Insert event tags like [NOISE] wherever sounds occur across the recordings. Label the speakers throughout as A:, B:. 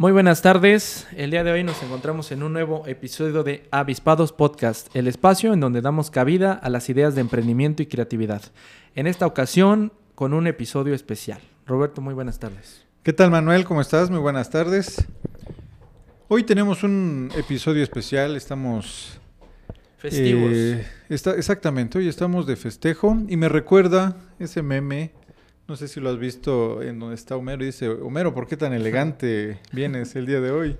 A: Muy buenas tardes. El día de hoy nos encontramos en un nuevo episodio de Avispados Podcast, el espacio en donde damos cabida a las ideas de emprendimiento y creatividad. En esta ocasión, con un episodio especial. Roberto, muy buenas tardes.
B: ¿Qué tal Manuel? ¿Cómo estás? Muy buenas tardes. Hoy tenemos un episodio especial, estamos...
A: Festivos.
B: eh, está, exactamente, hoy estamos de festejo y me recuerda ese meme, no sé si lo has visto en donde está Homero y dice, Homero, ¿por qué tan [LAUGHS] elegante vienes el día de hoy?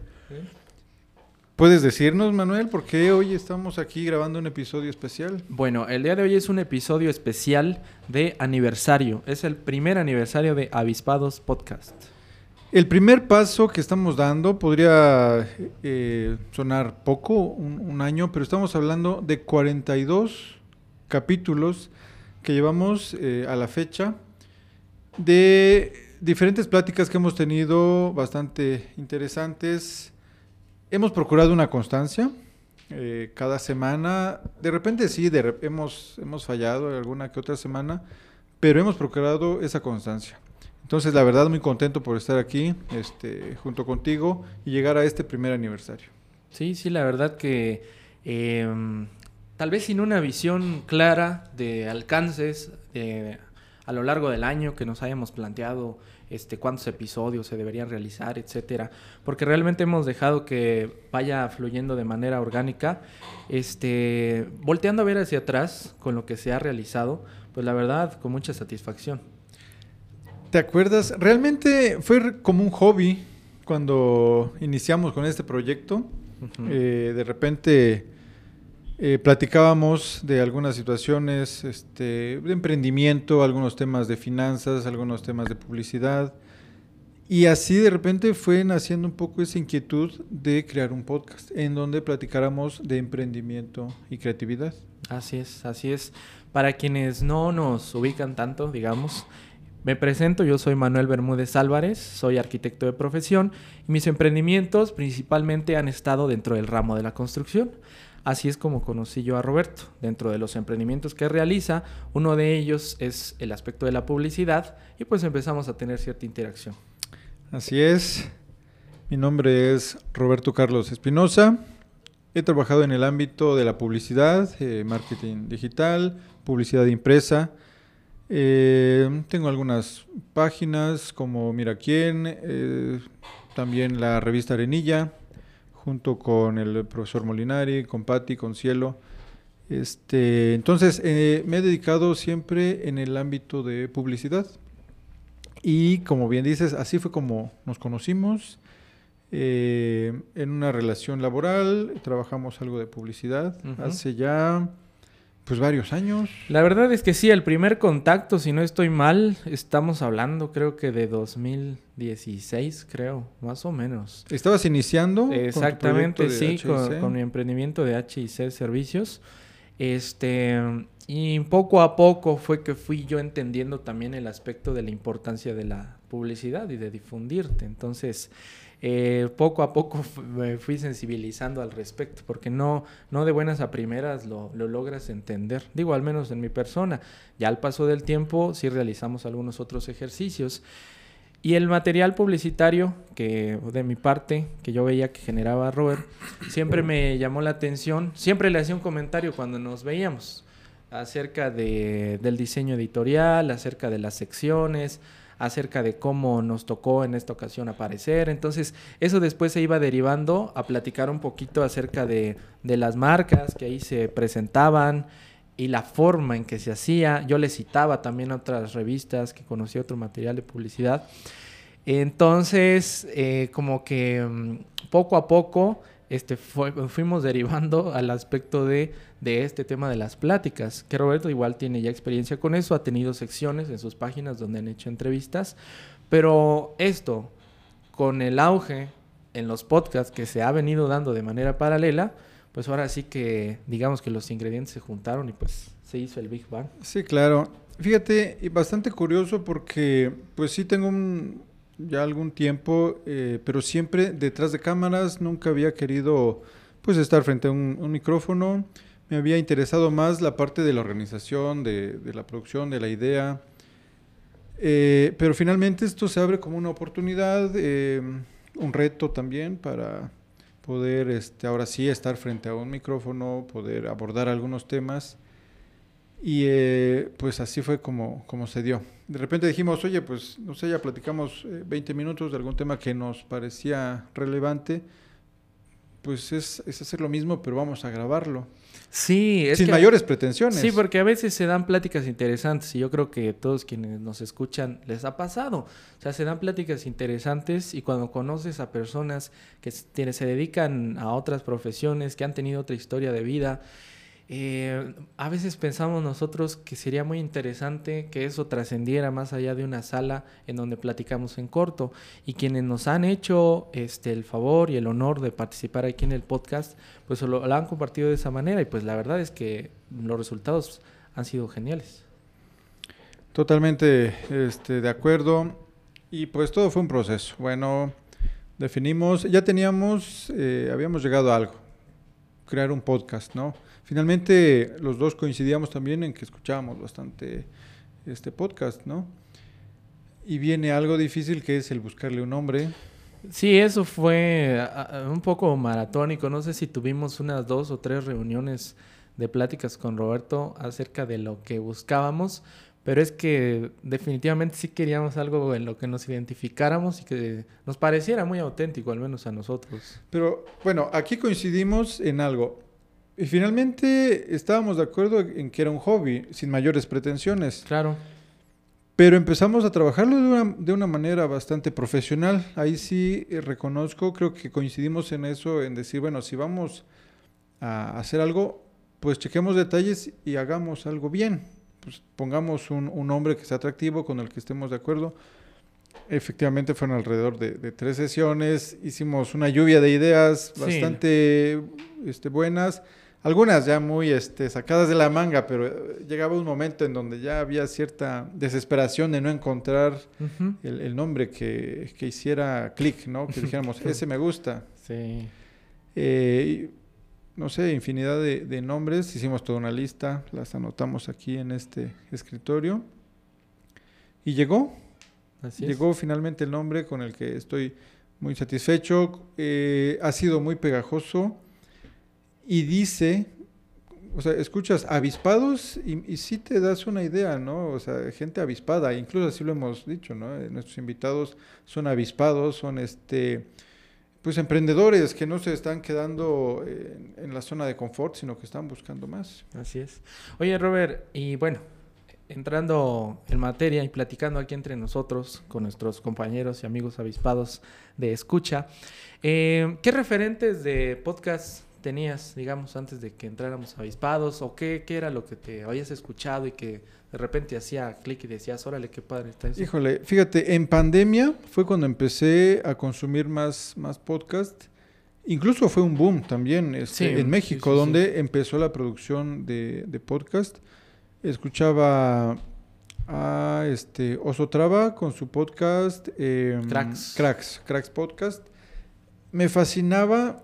B: ¿Puedes decirnos, Manuel, por qué hoy estamos aquí grabando un episodio especial?
A: Bueno, el día de hoy es un episodio especial de aniversario. Es el primer aniversario de Avispados Podcast.
B: El primer paso que estamos dando podría eh, sonar poco, un, un año, pero estamos hablando de 42 capítulos que llevamos eh, a la fecha de diferentes pláticas que hemos tenido bastante interesantes. Hemos procurado una constancia eh, cada semana. De repente sí, de rep- hemos, hemos fallado alguna que otra semana, pero hemos procurado esa constancia. Entonces, la verdad, muy contento por estar aquí este, junto contigo y llegar a este primer aniversario.
A: Sí, sí, la verdad que em, tal vez sin una visión clara de alcances de- a lo largo del año que nos hayamos planteado este, cuántos episodios se deberían realizar, etcétera, porque realmente hemos dejado que vaya fluyendo de manera orgánica, este, volteando a ver hacia atrás con lo que se ha realizado, pues la verdad con mucha satisfacción.
B: ¿Te acuerdas? Realmente fue como un hobby cuando iniciamos con este proyecto. Eh, de repente eh, platicábamos de algunas situaciones este, de emprendimiento, algunos temas de finanzas, algunos temas de publicidad. Y así de repente fue naciendo un poco esa inquietud de crear un podcast en donde platicáramos de emprendimiento y creatividad.
A: Así es, así es. Para quienes no nos ubican tanto, digamos, me presento, yo soy Manuel Bermúdez Álvarez, soy arquitecto de profesión y mis emprendimientos principalmente han estado dentro del ramo de la construcción. Así es como conocí yo a Roberto. Dentro de los emprendimientos que realiza, uno de ellos es el aspecto de la publicidad y pues empezamos a tener cierta interacción.
B: Así es. Mi nombre es Roberto Carlos Espinosa. He trabajado en el ámbito de la publicidad, eh, marketing digital, publicidad impresa. Eh, tengo algunas páginas como Mira quién, eh, también la revista Arenilla, junto con el profesor Molinari, con Patti, con Cielo. Este, entonces, eh, me he dedicado siempre en el ámbito de publicidad. Y como bien dices, así fue como nos conocimos. eh, en una relación laboral, trabajamos algo de publicidad hace ya pues varios años.
A: La verdad es que sí, el primer contacto, si no estoy mal, estamos hablando creo que de 2016, creo, más o menos.
B: Estabas iniciando.
A: Exactamente, sí, con,
B: HIC.
A: con mi emprendimiento de HIC Servicios. Este, y poco a poco fue que fui yo entendiendo también el aspecto de la importancia de la publicidad y de difundirte. Entonces, eh, poco a poco [LAUGHS] me fui sensibilizando al respecto, porque no, no de buenas a primeras lo, lo logras entender. Digo, al menos en mi persona. Ya al paso del tiempo sí realizamos algunos otros ejercicios. Y el material publicitario que de mi parte, que yo veía que generaba Robert, siempre me llamó la atención. Siempre le hacía un comentario cuando nos veíamos acerca de, del diseño editorial, acerca de las secciones, acerca de cómo nos tocó en esta ocasión aparecer. Entonces, eso después se iba derivando a platicar un poquito acerca de, de las marcas que ahí se presentaban y la forma en que se hacía. Yo le citaba también a otras revistas que conocía otro material de publicidad. Entonces, eh, como que mm, poco a poco este, fuimos derivando [LAUGHS] al aspecto de, de este tema de las pláticas, que Roberto igual tiene ya experiencia con eso, ha tenido secciones en sus páginas donde han hecho entrevistas, pero esto, con el auge en los podcasts que se ha venido dando de manera paralela, pues ahora sí que digamos que los ingredientes se juntaron y pues se hizo el Big Bang.
B: Sí, claro. Fíjate, y bastante curioso porque pues sí tengo un, ya algún tiempo, eh, pero siempre detrás de cámaras, nunca había querido pues estar frente a un, micrófono. Me había interesado más la parte de la organización, de, la producción, de la idea. Eh, pero finalmente esto se abre como una oportunidad, eh, un reto también para poder este, ahora sí estar frente a un micrófono, poder abordar algunos temas. Y pues así fue como, como se dio. De repente dijimos, oye, pues no sé, ya platicamos 20 minutos de algún tema que nos parecía relevante pues es, hacer lo mismo, pero vamos a grabarlo.
A: Sí,
B: es sin mayores pretensiones.
A: Sí, porque a veces se dan pláticas interesantes y yo creo que todos quienes nos escuchan les ha pasado. O sea, se dan pláticas interesantes y cuando conoces a personas que se dedican a otras profesiones, que han tenido otra historia de vida, eh, a veces pensamos nosotros que sería muy interesante que eso trascendiera más allá de una sala en donde platicamos en corto. Y quienes nos han hecho este, el favor y el honor de participar aquí en el podcast, pues lo, han compartido de esa manera. Y pues la verdad es que los resultados han sido geniales.
B: Totalmente este, de acuerdo. Y pues todo fue un proceso. Bueno, definimos, ya teníamos, eh, habíamos llegado a algo, crear un podcast, ¿no? Finalmente, los dos coincidíamos también en que escuchábamos bastante este podcast, ¿no? Y viene algo difícil que es el buscarle un nombre.
A: Sí, eso fue un poco maratónico. No sé si tuvimos unas dos o tres reuniones de pláticas con Roberto acerca de lo que buscábamos, pero es que definitivamente sí queríamos algo en lo que nos identificáramos y que nos pareciera muy auténtico, al menos a nosotros.
B: Pero bueno, aquí coincidimos en algo. Y finalmente estábamos de acuerdo en que era un hobby, sin mayores pretensiones.
A: Claro.
B: Pero empezamos a trabajarlo de una, de una manera bastante profesional. Ahí sí eh, reconozco, creo que coincidimos en eso, en decir, bueno, si vamos a hacer algo, pues chequemos detalles y hagamos algo bien. Pues pongamos un, un nombre que sea atractivo, con el que estemos de acuerdo. Efectivamente fueron alrededor de, tres sesiones, hicimos una lluvia de ideas bastante este, buenas algunas ya muy este, sacadas de la manga, pero eh, llegaba un momento en donde ya había cierta desesperación de no encontrar el, nombre que, hiciera clic, ¿no? Que dijéramos, [LAUGHS] ese me gusta.
A: Sí.
B: Eh, no sé, infinidad de, nombres, hicimos toda una lista, las anotamos aquí en este escritorio. Y llegó, llegó finalmente el nombre con el que estoy muy satisfecho. Eh, ha sido muy pegajoso y dice, o sea, escuchas avispados y, y sí te das una idea, ¿no? O sea, gente avispada, incluso así lo hemos dicho, ¿no? Eh, nuestros invitados son avispados, son este pues emprendedores que no se están quedando en, en, la zona de confort, sino que están buscando más.
A: Así es. Oye, Robert, y bueno, entrando en materia y platicando aquí entre nosotros con nuestros compañeros y amigos avispados de escucha, eh, ¿qué referentes de podcast tenías, digamos, antes de que entráramos a avispados? ¿O qué, qué era lo que te habías escuchado y que de repente hacía clic y decías, órale, qué padre está eso?
B: Híjole, fíjate, en pandemia fue cuando empecé a consumir más, más podcast. Incluso fue un boom también este, en México, donde empezó la producción de, de, podcast. Escuchaba a este Oso Traba con su podcast em,
A: Cracks.
B: Cracks, Cracks Podcast. Me fascinaba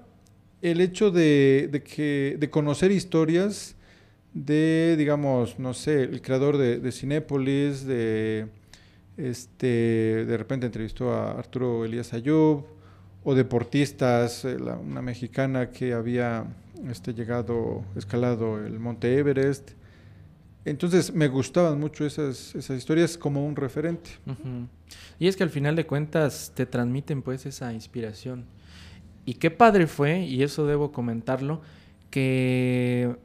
B: el hecho de, que, de conocer historias de, digamos, no sé, el creador de, de Cinépolis, de, este, de repente entrevistó a Arturo Elías Ayub, o deportistas, eh, una mexicana que había este, llegado, escalado el Monte Everest. Entonces me gustaban mucho esas, esas historias como un referente.
A: Y es que al final de cuentas te transmiten pues esa inspiración. Y qué padre fue, y eso debo comentarlo, que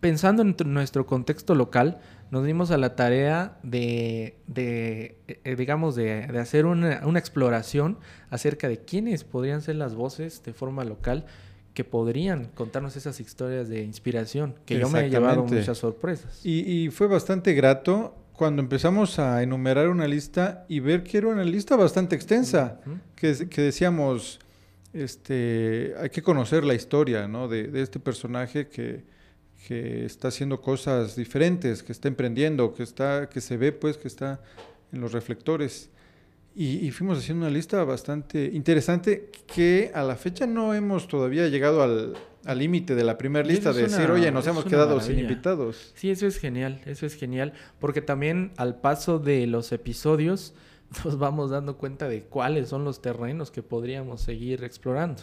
A: pensando en nuestro contexto local, nos dimos a la tarea de, de eh, digamos, de, hacer una, exploración acerca de quiénes podrían ser las voces de forma local que podrían contarnos esas historias de inspiración, que yo me he llevado muchas sorpresas.
B: Y, y, fue bastante grato cuando empezamos a enumerar una lista y ver que era una lista bastante extensa, que, que decíamos este, hay que conocer la historia ¿no? de, de este personaje que, que está haciendo cosas diferentes, que está emprendiendo, que, está, que se ve pues que está en los reflectores. Y, fuimos haciendo una lista bastante interesante que a la fecha no hemos todavía llegado al límite de la primera lista de decir, oye, nos hemos quedado sin invitados.
A: Sí, eso es genial, eso es genial, porque también al paso de los episodios [LAUGHS] nos vamos dando cuenta de cuáles son los terrenos que podríamos seguir explorando.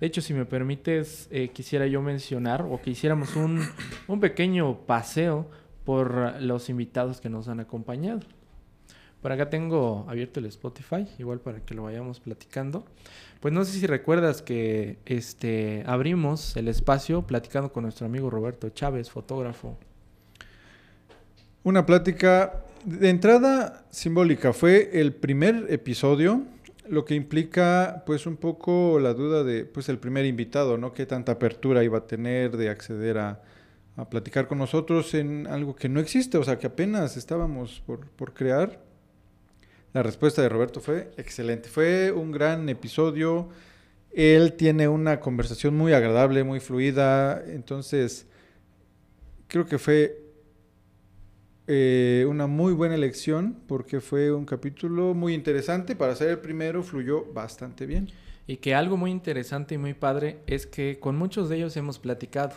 A: De hecho, si me permites, eh, quisiera yo mencionar o que hiciéramos un, un pequeño paseo por los invitados que nos han acompañado. Por acá tengo abierto el Spotify, igual para que lo vayamos platicando. Pues no sé si recuerdas que este abrimos el espacio platicando con nuestro amigo Roberto Chávez, fotógrafo.
B: Una plática de entrada simbólica, fue el primer episodio, lo que implica pues un poco la duda de pues el primer invitado, ¿no? Qué tanta apertura iba a tener de acceder a, a platicar con nosotros en algo que no existe, o sea, que apenas estábamos por, por crear. La respuesta de Roberto fue excelente, fue un gran episodio. Él tiene una conversación muy agradable, muy fluida, entonces creo que fue eh, una muy buena elección porque fue un capítulo muy interesante. Para ser el primero fluyó bastante bien.
A: Y que algo muy interesante y muy padre es que con muchos de ellos hemos platicado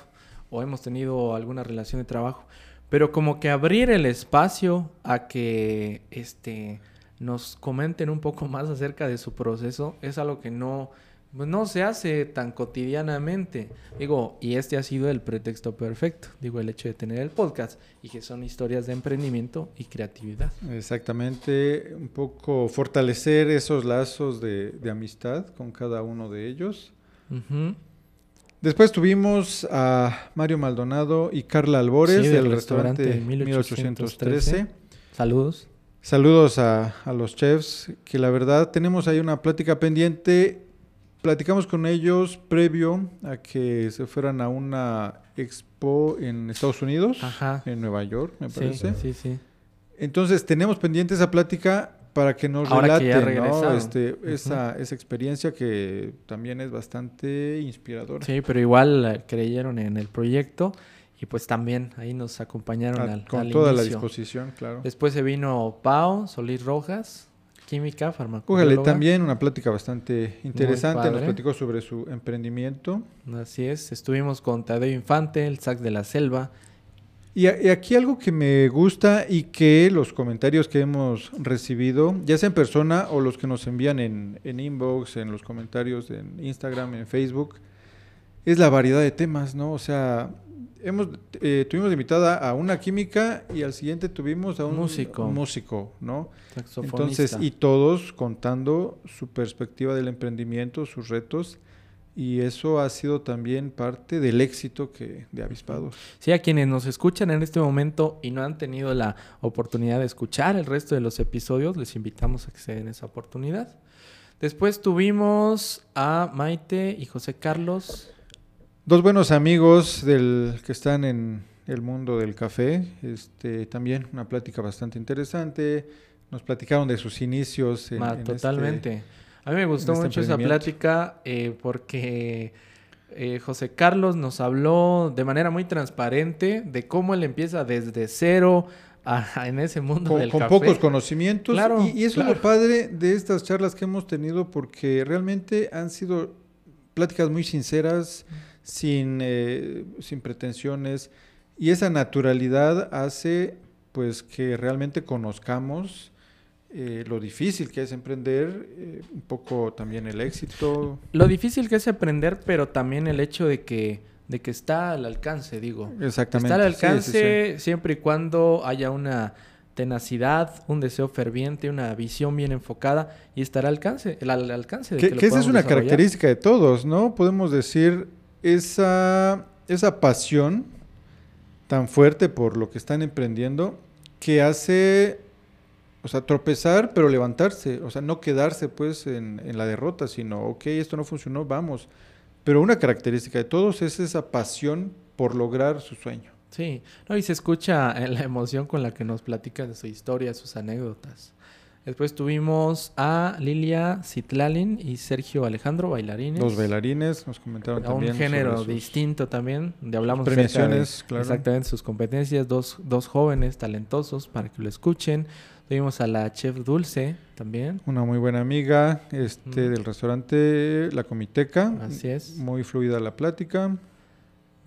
A: o hemos tenido alguna relación de trabajo. Pero como que abrir el espacio a que este, nos comenten un poco [LAUGHS] más acerca de su proceso es algo que no pues no se hace tan cotidianamente. Digo, y este ha sido el pretexto perfecto. Digo, el hecho de tener el podcast y que son historias de emprendimiento y creatividad.
B: Exactamente, un poco fortalecer esos lazos de, amistad con cada uno de ellos. Después tuvimos a Mario Maldonado y Carla Albores del, restaurante, 1813.
A: Saludos.
B: Saludos a, a los chefs, que la verdad tenemos ahí una plática pendiente Platicamos con ellos previo a que se fueran a una expo en Estados Unidos, en Nueva York, me parece.
A: Sí, sí.
B: Entonces, tenemos pendiente esa plática para que nos relaten este, esa, esa experiencia que también es bastante inspiradora.
A: Sí, pero igual eh, creyeron en el proyecto y pues también ahí nos acompañaron ah, al,
B: Con toda la disposición, claro.
A: Después se vino Pau, Solís Rojas, química,
B: también una plática bastante interesante, nos platicó sobre su emprendimiento.
A: Así es, estuvimos con Tadeo Infante, el SAC de la Selva.
B: Y, aquí algo que me gusta y que los comentarios que hemos recibido, ya sea en persona o los que nos envían en, en inbox, en los comentarios en Instagram, en Facebook, es la variedad de temas, ¿no? O sea, hemos eh, tuvimos invitada a una química y al siguiente tuvimos a un músico, músico ¿no? Entonces, y todos contando su perspectiva del emprendimiento, sus retos. Y eso ha sido también parte del éxito que de Avispados.
A: Sí, a quienes nos escuchan en este momento y no han tenido la oportunidad de escuchar el resto de los episodios, les invitamos a que se den esa oportunidad. Después tuvimos a Maite y José Carlos
B: Dos buenos amigos del que están en el mundo del café, este, también una plática bastante interesante. Nos platicaron de sus inicios.
A: En, este totalmente. a mí me gustó este mucho esa plática eh, porque eh, José Carlos nos habló de manera muy transparente de cómo él empieza desde cero en ese mundo
B: con,
A: del
B: con pocos conocimientos. y, y, eso es lo padre de estas charlas que hemos tenido porque realmente han sido pláticas muy sinceras sin, eh, sin pretensiones. Y esa naturalidad hace pues que realmente conozcamos eh, lo difícil que es emprender, eh, un poco también el éxito.
A: Lo difícil que es emprender, pero también el hecho de que, de que está al alcance, digo.
B: Exactamente.
A: Está al alcance siempre y cuando haya una tenacidad, un deseo ferviente, una visión bien enfocada y estará al alcance, al alcance de
B: que, que esa es una característica de todos, ¿no? Podemos decir esa, esa pasión tan fuerte por lo que están emprendiendo que hace, o sea, tropezar pero levantarse, o sea, no quedarse pues en, la derrota, sino, ok, esto no funcionó, vamos. Pero una característica de todos es esa pasión por lograr su sueño.
A: Sí, no, y se escucha la emoción con la que nos platican de su historia, sus anécdotas. Después tuvimos a Lilia Citlalin y Sergio Alejandro, bailarines.
B: Dos bailarines, nos comentaron
A: A
B: también.
A: un género
B: sus-
A: distinto también, donde hablamos acerca de
B: premiaciones, claro.
A: exactamente sus competencias, dos, dos jóvenes talentosos para que lo escuchen. Tuvimos a la chef Dulce también,
B: Una muy buena amiga este,
A: Mm.
B: del restaurante La Comiteca.
A: así es.
B: Muy fluida la plática.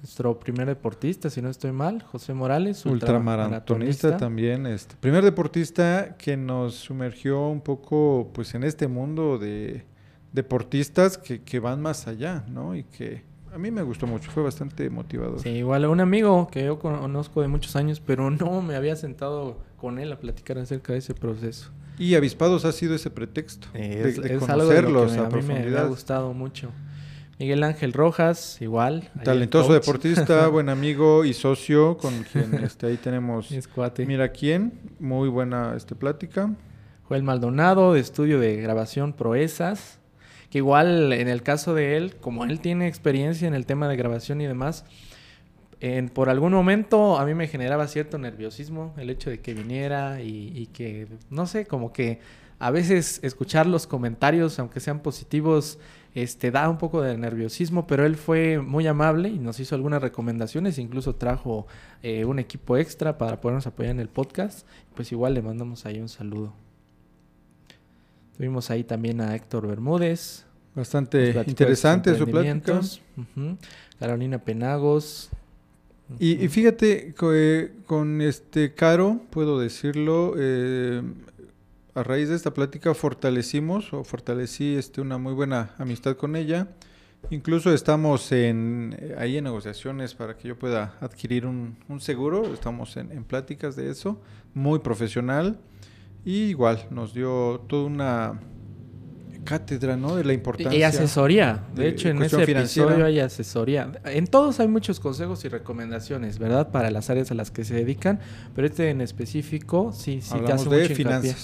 A: Nuestro primer deportista, si no estoy mal, José Morales,
B: Ultramaratonista también. Este, primer deportista que nos sumergió un poco pues en este mundo de deportistas que, que van más allá, ¿no? Y que a mí me gustó mucho, fue bastante motivador.
A: Sí, igual un amigo que yo conozco de muchos años, pero [LAUGHS] no me había sentado con él a platicar acerca de ese proceso.
B: Y Avispados ha sido ese pretexto de,
A: Es,
B: de
A: es algo de lo
B: conocerlos
A: que me-
B: a
A: a mí me ha
B: profundidad.
A: gustado mucho. Miguel Ángel Rojas, igual.
B: Talentoso deportista, [LAUGHS] buen amigo y socio con quien [LAUGHS] este, ahí tenemos. Mira quién, muy buena este, plática.
A: Joel Maldonado, de estudio de grabación Proezas, que igual en el caso de él, como él tiene experiencia en el tema de grabación y demás, en- por algún momento a mí me generaba cierto nerviosismo el hecho de que viniera y, y que, no sé, como que a veces escuchar los comentarios, aunque sean positivos, este, da un poco de nerviosismo, pero él fue muy amable y nos hizo algunas recomendaciones, incluso trajo eh, un equipo extra para podernos apoyar en el podcast, pues igual le mandamos ahí un saludo. Tuvimos ahí también a Héctor Bermúdez.
B: Bastante interesante su plática.
A: Carolina Penagos.
B: Y, fíjate, eh, con este Caro, puedo decirlo, eh, a raíz de esta plática fortalecimos o fortalecí este, una muy buena amistad con ella. Incluso estamos en, eh, ahí en negociaciones para que yo pueda adquirir un, un seguro. Estamos en, en pláticas de eso, muy profesional. Y igual nos dio toda una cátedra, ¿no? De la importancia.
A: Y asesoría. De,
B: de
A: hecho, en ese
B: financiera.
A: episodio hay asesoría. En todos hay muchos consejos y recomendaciones, ¿verdad? Para las áreas a las que se dedican. Pero este en específico, sí, sí te
B: Hablamos
A: hace
B: de
A: mucho hincapié.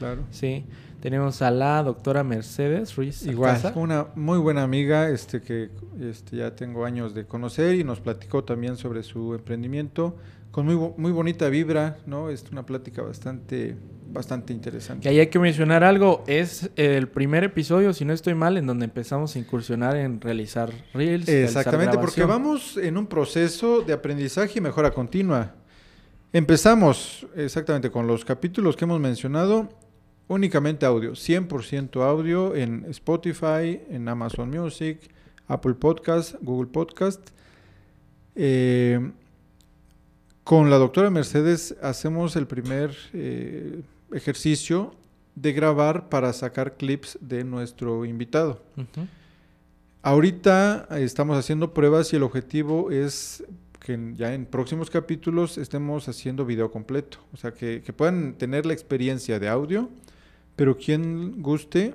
B: Claro.
A: Sí. Tenemos a la doctora Mercedes Ruiz.
B: Igual, una muy buena amiga este, que este, ya tengo años de conocer y nos platicó también sobre su emprendimiento con muy, muy bonita vibra, ¿no? Es una plática bastante, bastante
A: Que
B: interesante.
A: ahí hay que mencionar algo. Es el primer episodio, si no estoy mal, en donde empezamos a incursionar en realizar reels. realizar
B: Exactamente, porque vamos en un proceso de aprendizaje y mejora continua. Empezamos exactamente con los capítulos que hemos mencionado, únicamente audio, 100% audio en Spotify, en Amazon Music, Apple Podcast, Google Podcast. Eh, con la doctora Mercedes hacemos el primer eh, ejercicio de grabar para sacar clips de nuestro invitado. Ahorita estamos haciendo pruebas y el objetivo es que ya en próximos capítulos estemos haciendo video completo. O sea, que, que puedan tener la experiencia de audio, pero quien guste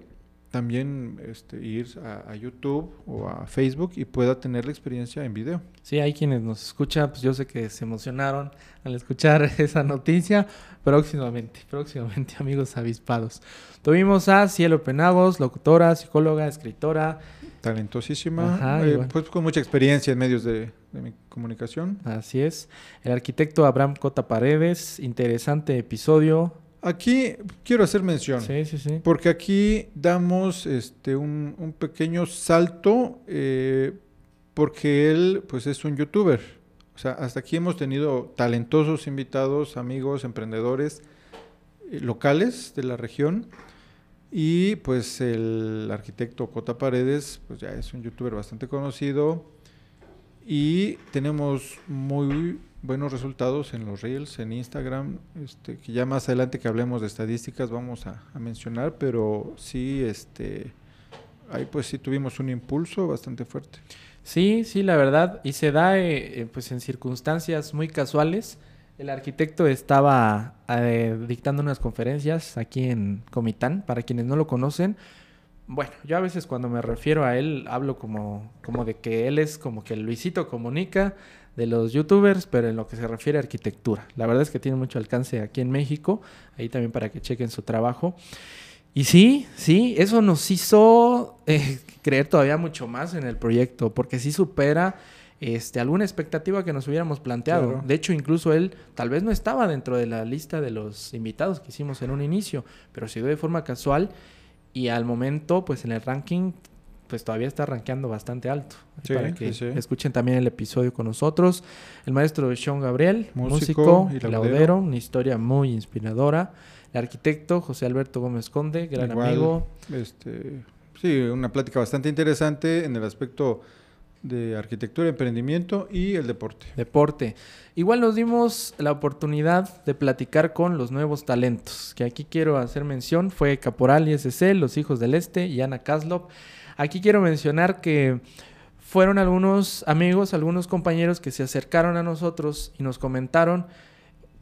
B: también este, ir a, a YouTube o a Facebook y pueda tener la experiencia en video.
A: Sí, hay quienes nos escuchan, pues yo sé que se emocionaron al escuchar [LAUGHS] esa noticia. Próximamente, próximamente, [LAUGHS] amigos avispados. Tuvimos a Cielo Penagos, locutora, psicóloga, escritora.
B: Talentosísima,
A: Ajá,
B: eh, pues con mucha experiencia en medios de, de mi- comunicación.
A: Así es. El arquitecto Abraham Cota Paredes. Interesante episodio.
B: Aquí quiero hacer mención.
A: Sí, sí, sí.
B: Porque aquí damos este, un, un pequeño salto eh, porque él pues es un youtuber. O sea, hasta aquí hemos tenido talentosos invitados, amigos, emprendedores eh, locales de la región. Y pues el arquitecto Cota Paredes pues ya es un youtuber bastante conocido. Y tenemos muy buenos resultados en los reels, en Instagram, este, que ya más adelante que hablemos de estadísticas vamos a, mencionar, pero sí, este, ahí pues sí tuvimos un impulso bastante fuerte.
A: Sí, sí, la verdad. Y se da eh, eh, pues en circunstancias muy casuales. El arquitecto estaba eh, dictando unas conferencias aquí en Comitán, para quienes no lo conocen. Bueno, yo a veces cuando me refiero a él hablo como, como de que él es como que Luisito comunica de los youtubers, pero en lo que se refiere a arquitectura. La verdad es que tiene mucho alcance aquí en México, ahí también para que chequen su trabajo. Y sí, sí, eso nos hizo eh, creer todavía mucho más en el proyecto, porque sí supera este, alguna expectativa que nos hubiéramos planteado.
B: Claro.
A: De hecho, incluso él tal vez no estaba dentro de la lista de los invitados que hicimos en un inicio, pero se dio de forma casual y al momento, pues en el ranking, pues todavía está rankeando bastante alto.
B: Sí,
A: para que
B: sí, sí.
A: escuchen también el episodio con nosotros. El maestro Sean Gabriel,
B: Músico
A: músico,
B: y laudero.
A: una historia muy inspiradora. El arquitecto José Alberto Gómez Conde, gran
B: Igual,
A: amigo.
B: Este, sí, una plática bastante interesante en el aspecto de arquitectura, emprendimiento y el deporte.
A: deporte. Igual nos dimos la oportunidad de platicar con los nuevos talentos, que aquí quiero hacer mención, fue Caporal y SC, Los Hijos del Este y Ana Kaslov. Aquí quiero mencionar que fueron algunos amigos, algunos compañeros que se acercaron a nosotros y nos comentaron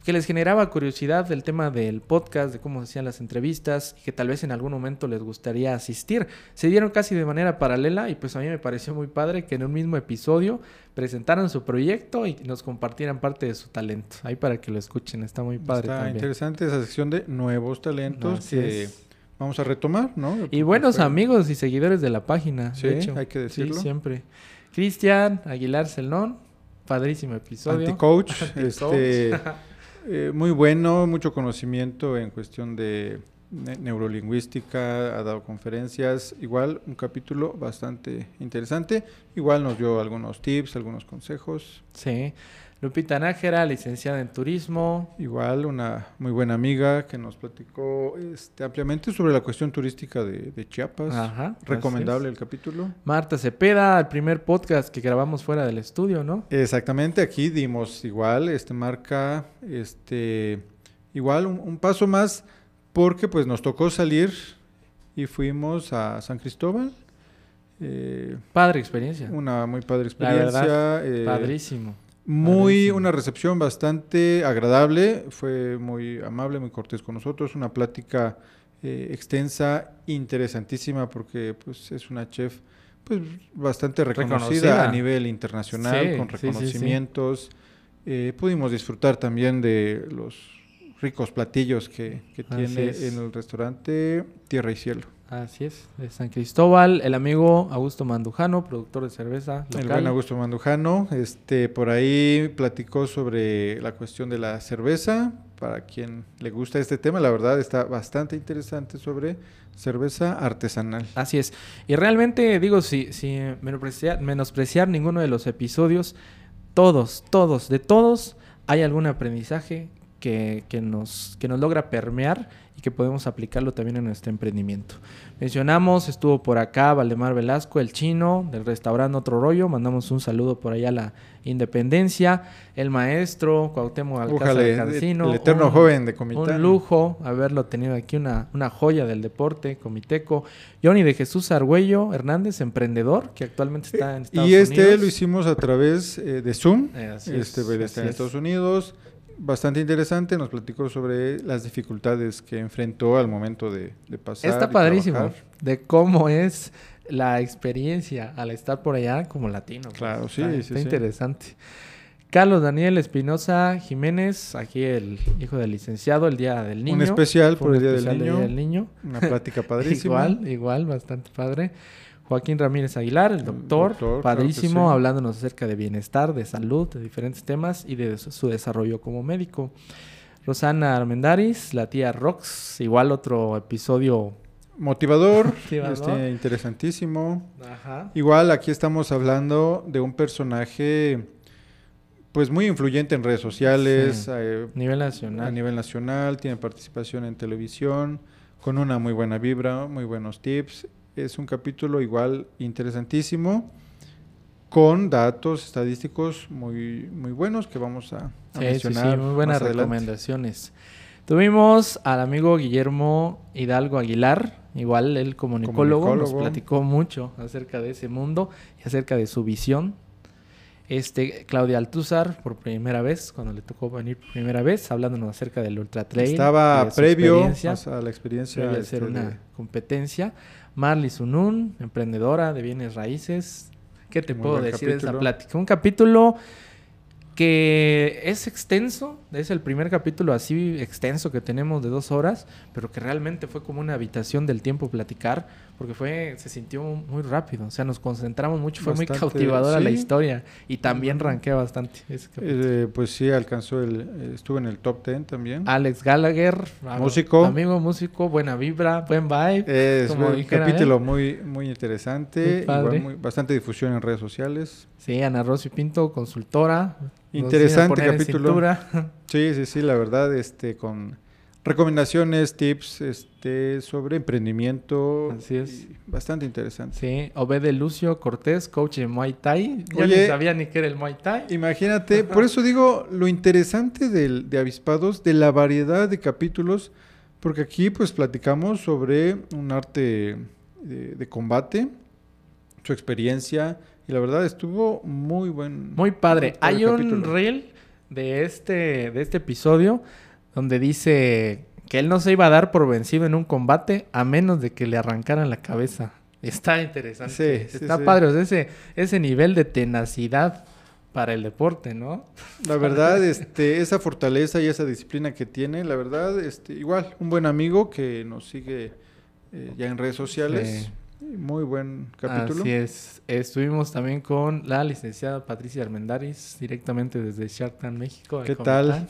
A: que les generaba curiosidad del tema del podcast, de cómo se hacían las entrevistas y que tal vez en algún momento les gustaría asistir. Se dieron casi de manera paralela y pues a mí me pareció muy padre que en un mismo episodio presentaran su proyecto y nos compartieran parte de su talento. Ahí para que lo escuchen, está muy padre
B: Está
A: también.
B: interesante esa sección de nuevos talentos que
A: es.
B: Vamos a retomar, ¿no?
A: Y buenos amigos y seguidores de la página,
B: Sí,
A: de hecho.
B: hay que decirlo.
A: Sí, siempre. Cristian Aguilar Celón, padrísimo episodio. [LAUGHS]
B: Anti-coach, este, eh, muy bueno, mucho conocimiento en cuestión de ne- neurolingüística, ha dado conferencias, igual un capítulo bastante interesante, igual nos dio algunos tips, algunos consejos,
A: Sí. Lupita Nájera, licenciada en turismo.
B: igual una muy buena amiga que nos platicó este, ampliamente sobre la cuestión turística de, de Chiapas,
A: Ajá,
B: recomendable el capítulo.
A: Marta Cepeda, el primer podcast que grabamos fuera del estudio, ¿no?
B: Exactamente, aquí dimos igual, este marca, este, igual un, un paso más, porque pues nos tocó salir y fuimos a San Cristóbal, eh,
A: Padre experiencia.
B: una muy padre
A: La verdad,
B: experiencia, eh,
A: Padrísimo.
B: Muy, una recepción bastante agradable, fue muy amable, muy cortés con nosotros, una plática eh, extensa, interesantísima, porque pues es una chef pues bastante reconocida,
A: Reconocida.
B: a nivel internacional,
A: Sí,
B: con
A: sí, sí, sí.
B: reconocimientos. Eh, pudimos disfrutar también de los ricos platillos que, tiene en el restaurante Tierra y Cielo.
A: Así es, de San Cristóbal, el amigo Augusto Mandujano, productor de cerveza
B: El
A: local.
B: buen Augusto Mandujano, este, por ahí platicó sobre la cuestión de la cerveza. Para quien le gusta este tema, la verdad está bastante interesante sobre cerveza artesanal.
A: Así es. Y realmente, digo, si, si menospreciar, menospreciar ninguno de los episodios, todos, todos, de todos, hay algún aprendizaje que, que nos, que nos logra permear que podemos aplicarlo también en nuestro emprendimiento. Mencionamos, estuvo por acá Valdemar Velasco, el chino, del restaurante Otro Rollo. Mandamos un saludo por allá a la Independencia. El maestro Cuauhtémoc Alcázar
B: el,
A: Cancino.
B: el eterno
A: un-
B: joven de Comitán.
A: un lujo haberlo tenido aquí, una, una joya del deporte, comiteco. Johnny de Jesús Argüello Hernández, emprendedor, que actualmente está en Estados
B: Y este
A: Unidos.
B: lo hicimos a través eh, de Zoom.
A: Eh, así
B: este
A: es, así
B: está en
A: es.
B: Estados Unidos. Bastante interesante, nos platicó sobre las dificultades que enfrentó al momento de, de pasar.
A: Está padrísimo
B: trabajar.
A: de cómo es la experiencia al estar por allá como latino. pues.
B: Claro, sí,
A: Está,
B: sí,
A: está
B: sí.
A: interesante. Carlos Daniel Espinosa Jiménez, aquí el hijo del licenciado, el Día del Niño.
B: Un especial por el Día del Niño.
A: del Niño.
B: Una plática [LAUGHS] padrísima.
A: Igual, igual, bastante padre. Joaquín Ramírez Aguilar, el doctor,
B: claro
A: padrísimo,
B: sí.
A: hablándonos acerca de bienestar, de salud, de diferentes temas y de su, desarrollo como médico. Rosana Armendaris, la tía Rox, igual otro episodio.
B: Motivador, [LAUGHS]
A: Motivador.
B: este, interesantísimo.
A: Ajá.
B: Igual aquí estamos hablando de un personaje pues muy influyente en redes sociales,
A: Sí.
B: eh,
A: Nivel
B: a
A: nacional.
B: nivel nacional, tiene participación en televisión, con una muy buena vibra, muy buenos tips. Es un capítulo igual interesantísimo, con datos estadísticos muy, muy buenos que vamos a, a
A: Sí, sí, sí,
B: mencionar.
A: muy buenas recomendaciones. Tuvimos al amigo Guillermo Hidalgo Aguilar, igual él comunicólogo, nos
B: Comunicólogo.
A: platicó mucho acerca de ese mundo y acerca de su visión. Este, Claudia Altúzar, por primera vez, cuando le tocó venir por primera vez, hablándonos acerca del Ultra Trail.
B: Estaba previo a la experiencia este,
A: hacer
B: de-
A: una competencia. Marly Sunun, emprendedora de bienes raíces. ¿Qué te
B: Muy
A: puedo decir de esa
B: capítulo.
A: plática? Un capítulo que es extenso, es el primer capítulo así extenso que tenemos de dos horas, pero que realmente fue como una habitación del tiempo platicar, porque fue, se sintió muy rápido, o sea, nos concentramos mucho, fue muy cautivadora la historia y también ranquea bastante.
B: Eh, pues sí, alcanzó el, estuvo en el top 10 también.
A: Alex Gallagher,
B: músico,
A: amigo músico, buena vibra, buen vibe.
B: Es un capítulo muy, muy interesante, bastante difusión en redes sociales.
A: Sí, Ana Rosy Pinto, consultora.
B: Interesante capítulo. [LAUGHS] [LAUGHS] Sí, sí, sí, la verdad, este, con recomendaciones, tips, este, sobre emprendimiento.
A: Así es.
B: Bastante interesante.
A: Sí, Obede Lucio Cortés, coach de Muay Thai. Yo ni sabía ni qué era el Muay Thai.
B: Imagínate, [LAUGHS] por eso digo lo interesante del, de Avispados, de la variedad de capítulos, porque aquí pues platicamos sobre un arte de, de combate, su experiencia, y la verdad estuvo muy buen.
A: Muy padre. Hay un reel de este, de este episodio donde dice que él no se iba a dar por vencido en un combate a menos de que le arrancaran la cabeza. Está interesante. Sí, Está padre. ese, ese nivel de tenacidad para el deporte, ¿no?
B: La verdad, este, esa fortaleza y esa disciplina que tiene, la verdad, este, igual, un buen amigo que nos sigue eh, ya en redes sociales. Muy buen capítulo.
A: Así es. Estuvimos también con la licenciada Patricia Armendaris, directamente desde Shark Tank, México.
B: ¿Qué tal?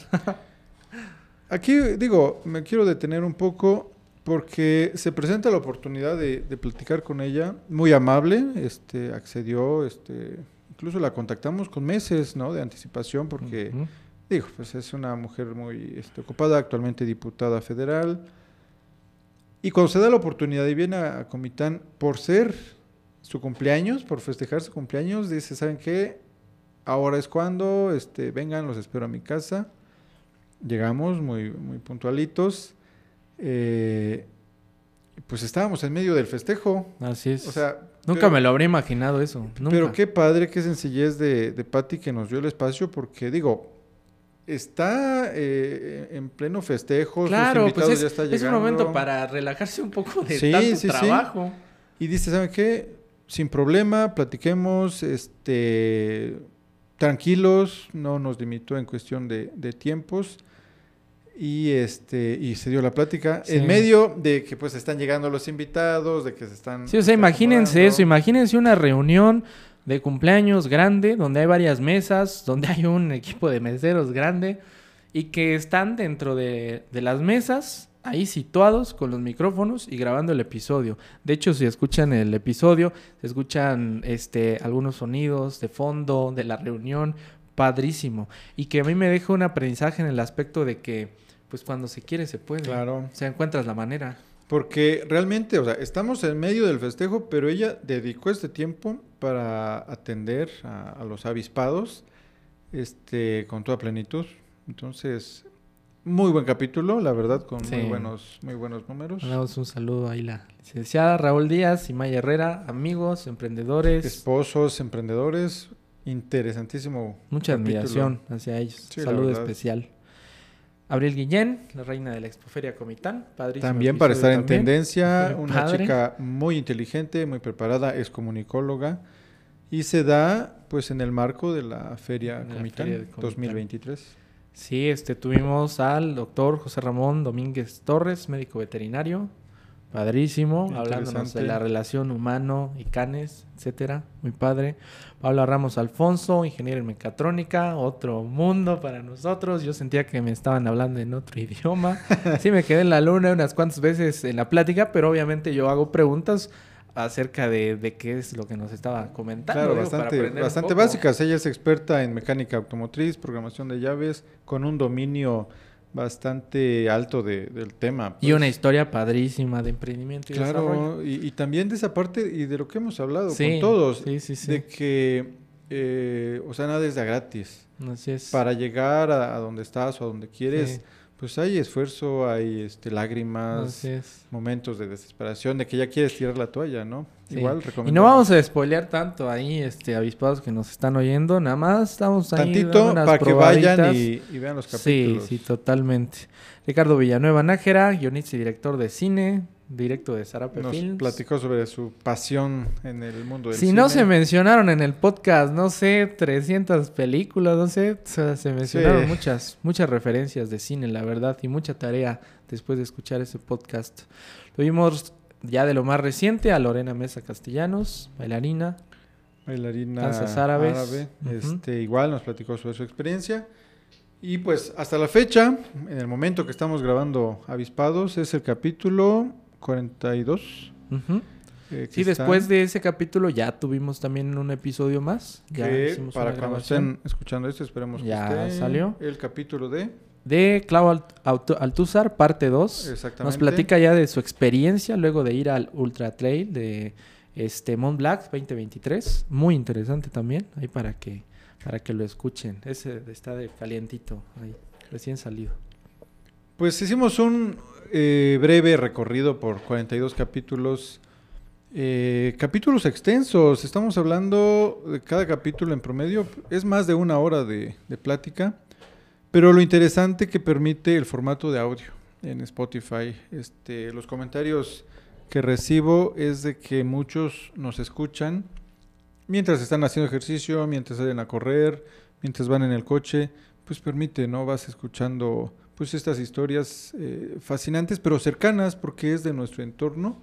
B: [LAUGHS] Aquí, digo, me quiero detener un poco porque se presenta la oportunidad de, platicar con ella. Muy amable, este, accedió, este, incluso la contactamos con meses ¿no? de anticipación porque, digo, pues es una mujer muy este, ocupada, actualmente diputada federal y cuando se da la oportunidad y viene a, Comitán por ser su cumpleaños, por festejar su cumpleaños, dice, ¿saben qué? Ahora es cuando, este, vengan, los espero a mi casa. Llegamos muy, muy puntualitos. Eh, pues estábamos en medio del festejo.
A: Así es. O sea, Nunca me lo habría imaginado eso.
B: Pero qué padre, qué sencillez de, de Patti que nos dio el espacio, porque digo, está eh, en pleno festejo,
A: claro, pues es, ya está. Es un momento para relajarse un poco de tanto trabajo.
B: Y dice, ¿saben qué? Sin problema, platiquemos, este, tranquilos, no nos limitó en cuestión de, tiempos. Y este, y se dio la plática en medio de que pues están llegando los invitados, de que se están.
A: Sí, o sea, imagínense eso, imagínense una reunión de cumpleaños grande, donde hay varias mesas, [LAUGHS] donde hay un equipo de meseros grande y que están dentro de, las mesas, ahí situados con los micrófonos y grabando el episodio. De hecho, si escuchan el episodio, se escuchan este, algunos sonidos de fondo de la reunión, padrísimo. Y que a mí me deja un aprendizaje en el aspecto de que, pues cuando se quiere, se puede.
B: Claro.
A: O sea, encuentras la manera.
B: Porque realmente, o sea, estamos en medio del festejo, pero ella dedicó este tiempo para atender a, los avispados este, con toda plenitud. Entonces, muy buen capítulo, la verdad, con muy buenos, muy buenos números.
A: Damos un saludo ahí la licenciada Raúl Díaz y Maya Herrera, amigos, emprendedores.
B: Esposos, emprendedores, interesantísimo.
A: Mucha admiración hacia ellos. Saludo especial. Abril Guillén, la reina de la Expoferia Comitán.
B: También para estar en tendencia, una chica muy inteligente, muy preparada, es comunicóloga y se da pues en el marco de la Feria Comitán 2023.
A: Sí, este tuvimos al doctor José Ramón Domínguez Torres, médico veterinario, Padrísimo, hablándonos de la relación humano y canes, etcétera. Muy padre. Pablo Ramos Alfonso, ingeniero en mecatrónica, otro mundo para nosotros. Yo sentía que me estaban hablando en otro [LAUGHS] idioma. Sí, me quedé en la luna unas cuantas veces en la plática, pero obviamente yo hago preguntas acerca de, qué es lo que nos estaba comentando.
B: Claro, bastante, bastante básicas. Ella es experta en mecánica automotriz, programación de llaves, con un dominio bastante alto del tema.
A: Y pues. una historia padrísima de emprendimiento y
B: claro, Y, también de esa parte y de lo que hemos hablado con todos, de que, eh, o sea, nada es de gratis.
A: Así es.
B: Para llegar a, donde estás o a donde quieres, pues hay esfuerzo, hay este, lágrimas, momentos de desesperación, de que ya quieres tirar la toalla, ¿no? igual
A: Y no vamos a spoilear tanto ahí, este, avispados que nos están oyendo, nada más estamos ahí.
B: Tantito para que vayan y, vean los capítulos.
A: Sí, sí, totalmente. Ricardo Villanueva Nájera, guionista y director de cine, directo de Sarape
B: Nos platicó sobre su pasión en el mundo del
A: si
B: cine.
A: no se mencionaron en el podcast, no sé, 300 películas, no sé, se mencionaron muchas, muchas referencias de cine, la verdad, y mucha tarea después de escuchar ese podcast. Tuvimos ya de lo más reciente a Lorena Mesa Castellanos, bailarina.
B: Bailarina danzas árabes. este, igual nos platicó sobre su experiencia. Y pues hasta la fecha, en el momento que estamos grabando Avispados, es el capítulo 42.
A: Eh, sí, después de ese capítulo ya tuvimos también un episodio más. Ya
B: para cuando estén escuchando esto, esperemos
A: ya
B: que
A: salió.
B: El capítulo de...
A: De Clau Altuzar, parte 2.
B: Exactamente.
A: Nos platica ya de su experiencia luego de ir al Ultra Trail de este Mont Black 2023. Muy interesante también, ahí para que, para que lo escuchen. Ese está de calientito, ahí, recién salido.
B: Pues hicimos un eh, breve recorrido por 42 capítulos. Eh, capítulos extensos, estamos hablando de cada capítulo en promedio, es más de una hora de, plática, pero lo interesante que permite el formato de audio en Spotify, este, los comentarios que recibo es de que muchos nos escuchan mientras están haciendo ejercicio, mientras salen a correr, mientras van en el coche, pues permite, ¿no? Vas escuchando pues estas historias eh, fascinantes pero cercanas porque es de nuestro entorno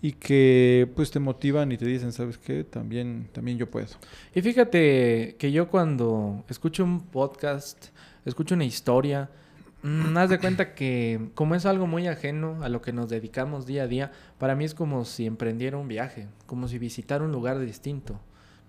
B: y que pues te motivan y te dicen, ¿sabes qué? También, también yo puedo.
A: Y fíjate que yo cuando escucho un podcast, escucho una historia, mmm, haz de cuenta que como es algo muy ajeno a lo que nos dedicamos día a día, para mí es como si emprendiera un viaje, como si visitara un lugar distinto.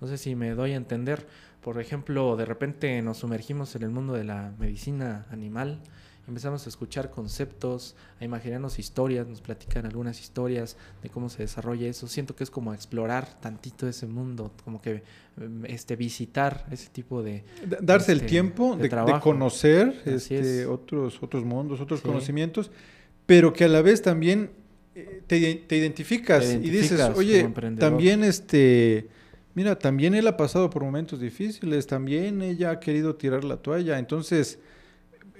A: No sé si me doy a entender. Por ejemplo, de repente nos sumergimos en el mundo de la medicina animal empezamos a escuchar conceptos, a imaginarnos historias, nos platican algunas historias de cómo se desarrolla eso. Siento que es como explorar tantito ese mundo, como que em, este visitar ese tipo de
B: darse el este, tiempo de, conocer este, otros otros mundos, otros conocimientos, pero que a la vez también eh, te, identificas, y dices, oye, también este Mira, también él ha pasado por momentos difíciles, también ella ha querido tirar la toalla, entonces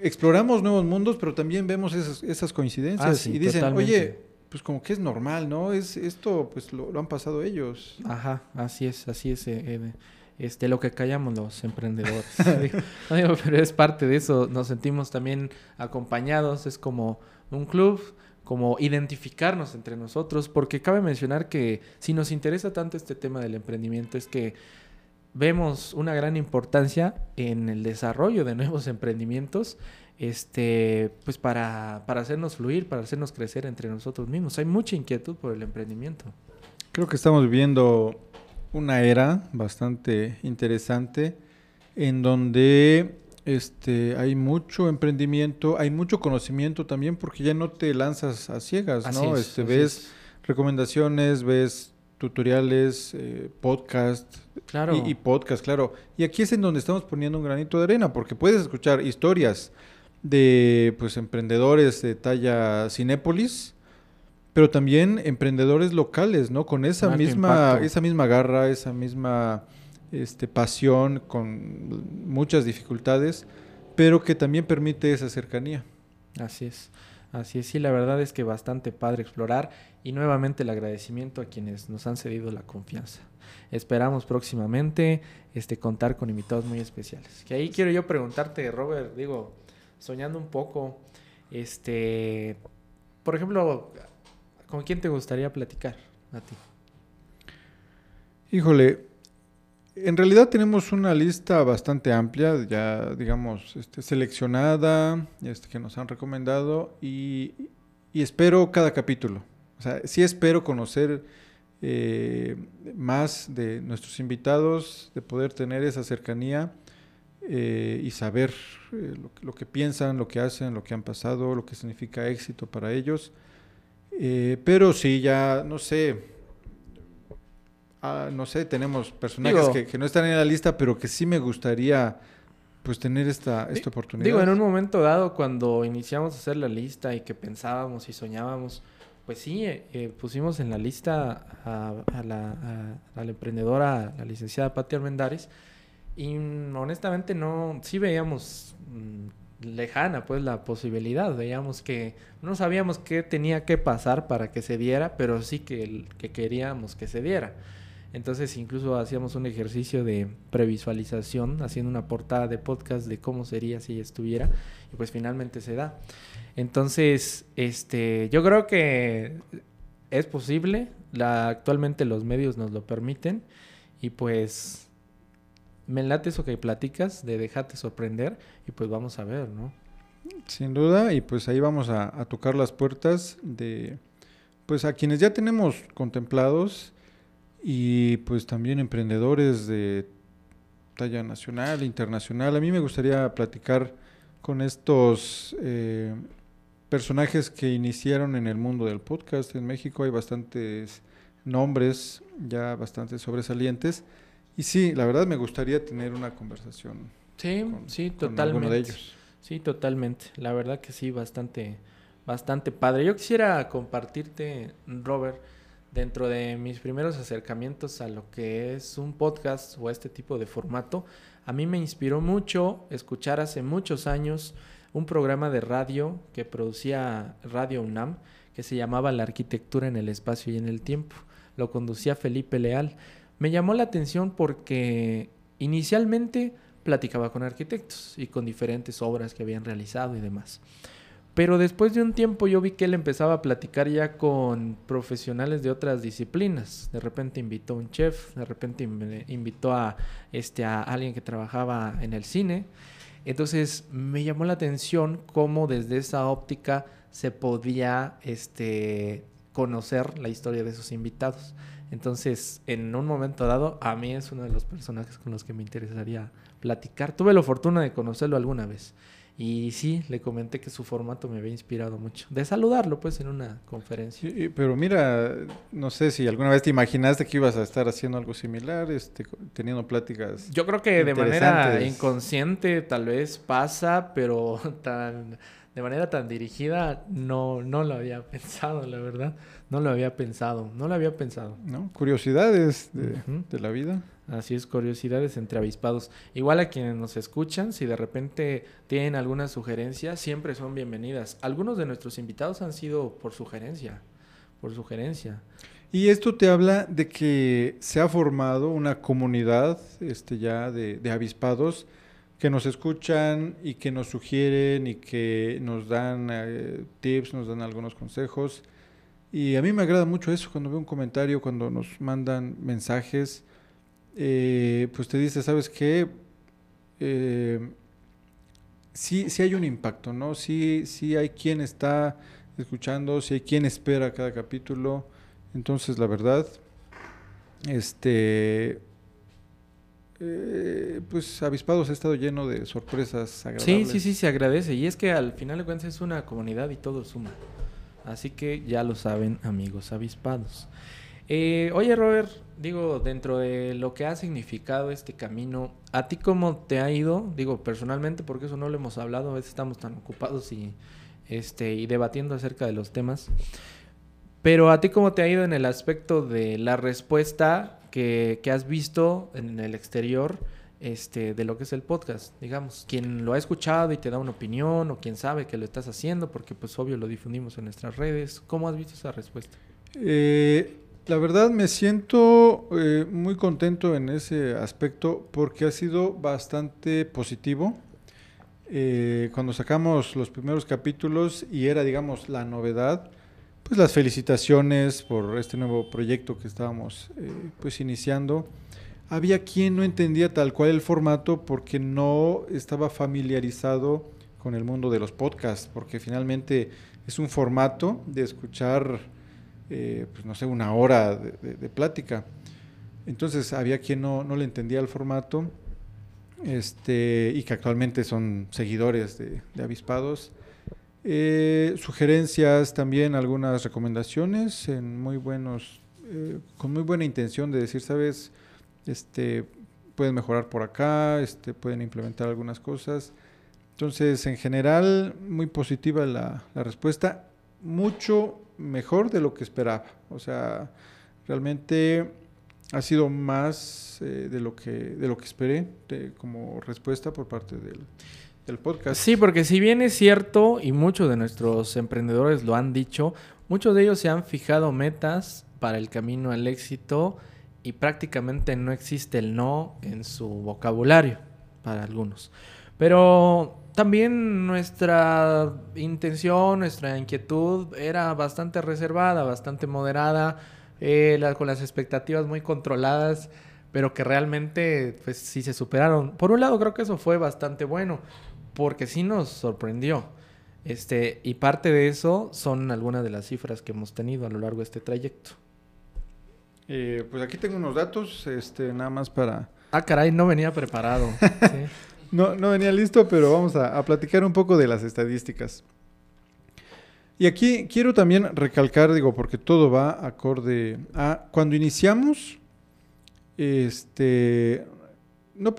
B: exploramos nuevos mundos, pero también vemos esas, coincidencias ah, y dicen, oye, pues como que es normal, ¿no? Es esto, pues lo, han pasado ellos.
A: Ajá, así es, así es. Eh, eh, este, lo que callamos los emprendedores. [LAUGHS] [LAUGHS] pero es parte de eso. Nos sentimos también acompañados. Es como un club, como identificarnos entre nosotros, porque cabe mencionar que si nos interesa tanto este tema del emprendimiento, es que vemos una gran importancia en el desarrollo de nuevos [LAUGHS] emprendimientos, este, pues para, para hacernos fluir, para hacernos crecer entre nosotros mismos. Hay mucha inquietud por el emprendimiento.
B: Creo que estamos viviendo una era bastante interesante en donde este, hay mucho emprendimiento, hay mucho conocimiento también porque ya no te lanzas a ciegas, ¿no? este, ves recomendaciones, ves tutoriales, eh, podcast
A: claro.
B: y, podcast, claro. Y aquí es en donde estamos poniendo un granito de arena, porque puedes escuchar historias de pues emprendedores de talla Cinépolis, pero también emprendedores locales, ¿no? Con esa misma, esa misma garra, esa misma este, pasión, con muchas dificultades, pero que también permite esa cercanía.
A: Así es. Así es, sí, la verdad es que bastante padre explorar y nuevamente el agradecimiento a quienes nos han cedido la confianza. Esperamos próximamente este, contar con invitados muy especiales. Que ahí quiero yo preguntarte, Robert, digo, soñando un poco, este, por ejemplo, ¿con quién te gustaría platicar a ti?
B: Híjole, en realidad tenemos una lista bastante amplia, ya digamos, este, seleccionada, este, que nos han recomendado y, espero cada capítulo. O sea, sí espero conocer eh, más de nuestros invitados, de poder tener esa cercanía eh, y saber eh, lo, lo, que piensan, lo que hacen, lo que han pasado, lo que significa éxito para ellos. pero sí, ya, no sé, Ah, no sé, tenemos personajes que, no están en la lista, pero que sí me gustaría pues tener esta, esta oportunidad.
A: Digo, en un momento dado, cuando iniciamos a hacer la lista y que pensábamos y soñábamos, pues sí, eh, pusimos en la lista a, la, a, la, emprendedora, la licenciada Pati Armendares, y honestamente no, sí veíamos mm, lejana pues la posibilidad, veíamos que no sabíamos qué tenía que pasar para que se diera, pero sí que, que queríamos que se diera. Entonces incluso hacíamos un ejercicio de previsualización, haciendo una portada de podcast de cómo sería si estuviera, y pues finalmente se da. Entonces, este, yo creo que es posible, la, actualmente los medios nos lo permiten, y pues me late eso que platicas, de dejarte sorprender, y pues vamos a ver, ¿no?
B: Sin duda, y pues ahí vamos a, a tocar las puertas de, pues a quienes ya tenemos contemplados, y pues también emprendedores de talla nacional, internacional. A mí me gustaría platicar con estos eh, personajes que iniciaron en el mundo del podcast. En México hay bastantes nombres ya bastante sobresalientes. Y sí, la verdad me gustaría tener una conversación.
A: Sí, sí, totalmente. de ellos. Sí, totalmente. La verdad que sí, bastante, bastante padre. Yo quisiera compartirte, Robert, dentro de mis primeros acercamientos a lo que es un podcast o este tipo de formato, a mí me inspiró mucho escuchar hace muchos años un programa de radio que producía Radio UNAM que se llamaba La arquitectura en el espacio y en el tiempo. Lo conducía Felipe Leal. Me llamó la atención porque inicialmente platicaba con arquitectos y con diferentes obras que habían realizado y demás. Pero después de un tiempo yo vi que él empezaba a platicar ya con profesionales de otras disciplinas. De repente invitó a un chef, de repente invitó a, este, a alguien que trabajaba en el cine. Entonces me llamó la atención cómo desde esa óptica se podía este, conocer la historia de esos invitados. Entonces, en un momento dado, a mí es uno de los personajes con los que me interesaría platicar. Tuve la fortuna de conocerlo alguna vez. Y sí, le comenté que su formato me había inspirado mucho. De saludarlo, pues, en una conferencia.
B: pero mira, no sé si alguna vez te imaginaste que ibas a estar haciendo algo similar, este, teniendo pláticas.
A: Yo creo que de manera inconsciente tal vez pasa, pero [LAUGHS] tan de manera tan dirigida no, no lo había pensado, la verdad. No lo había pensado, no lo había pensado.
B: ¿No? Curiosidades de, de la vida.
A: Así es, curiosidades entre avispados. Igual a quienes nos escuchan, si de repente tienen alguna sugerencia, siempre son bienvenidas. Algunos de nuestros invitados han sido por sugerencia, por sugerencia.
B: Y esto te habla de que se ha formado una comunidad este, ya de, avispados que nos escuchan y que nos sugieren y que nos dan eh, tips, nos dan algunos consejos. Y a mí me agrada mucho eso cuando veo un comentario, cuando nos mandan mensajes eh, pues te dice, ¿sabes qué? Eh, sí, hay un impacto, ¿no? Sí, sí hay quien está escuchando, sí hay quien espera cada capítulo. Entonces, la verdad, este, eh, pues Avispados ha estado lleno de sorpresas agradables.
A: Sí, sí, sí, se agradece. Y es que al final de cuentas es una comunidad y todo suma. Así que ya lo saben, amigos avispados. Eh, oye, Robert, digo, dentro de lo que ha significado este camino, ¿a ti cómo te ha ido? Digo, personalmente, porque eso no lo hemos hablado, a veces estamos tan ocupados y, este, y debatiendo acerca de los temas. Pero a ti cómo te ha ido en el aspecto de la respuesta que, que has visto en el exterior este, de lo que es el podcast, digamos, quien lo ha escuchado y te da una opinión o quien sabe que lo estás haciendo, porque pues obvio lo difundimos en nuestras redes, ¿cómo has visto esa respuesta?
B: Eh, la verdad me siento eh, muy contento en ese aspecto porque ha sido bastante positivo. Eh, cuando sacamos los primeros capítulos y era, digamos, la novedad, pues las felicitaciones por este nuevo proyecto que estábamos eh, pues iniciando. Había quien no entendía tal cual el formato porque no estaba familiarizado con el mundo de los podcasts, porque finalmente es un formato de escuchar eh, pues no sé, una hora de, plática. Entonces había quien no, no, le entendía el formato este, y que actualmente son seguidores de, avispados. Eh, sugerencias también, algunas recomendaciones en muy buenos, eh, con muy buena intención de decir, sabes, este, pueden mejorar por acá, este, pueden implementar algunas cosas. Entonces, en general, muy positiva la, la respuesta. Mucho mejor de lo que esperaba. O sea, realmente ha sido más eh, de lo que de lo que esperé como respuesta por parte del, del, podcast.
A: Sí, porque si bien es cierto y muchos de nuestros emprendedores lo han dicho, muchos de ellos se han fijado metas para el camino al éxito y prácticamente no existe el no en su vocabulario para algunos. Pero también nuestra intención, nuestra inquietud era bastante reservada, bastante moderada, eh, con las expectativas muy controladas, pero que realmente pues sí se superaron. Por un lado creo que eso fue bastante bueno, porque sí nos sorprendió. Este, y parte de eso son algunas de las cifras que hemos tenido a lo largo de este trayecto.
B: Eh, pues aquí tengo unos datos, este, nada más para...
A: Ah, caray, no venía preparado. [LAUGHS]
B: no, no venía listo, pero vamos a, platicar un poco de las estadísticas. Y aquí quiero también recalcar, digo, porque todo va acorde a cuando iniciamos, este, no,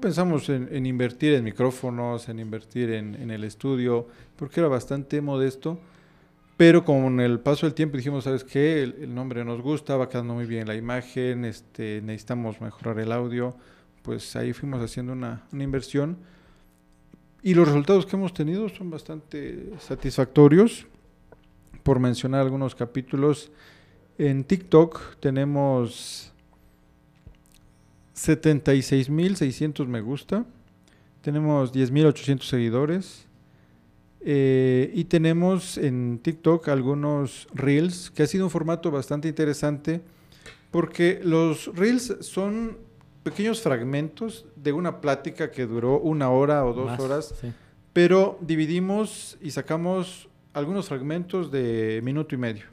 B: pensamos en, invertir en micrófonos, en invertir en, el estudio, porque era bastante modesto. Pero con el paso del tiempo dijimos, ¿sabes qué? El, nombre nos gusta, va quedando muy bien la imagen, este, necesitamos mejorar el audio. Pues ahí fuimos haciendo una, inversión. Y los resultados que hemos tenido son bastante satisfactorios. Por mencionar algunos capítulos, en TikTok tenemos 76.600 me gusta, tenemos 10.800 seguidores, eh, y tenemos en TikTok algunos reels, que ha sido un formato bastante interesante, porque los reels son pequeños fragmentos de una plática que duró una hora o dos horas, pero dividimos y sacamos algunos fragmentos de minuto y medio,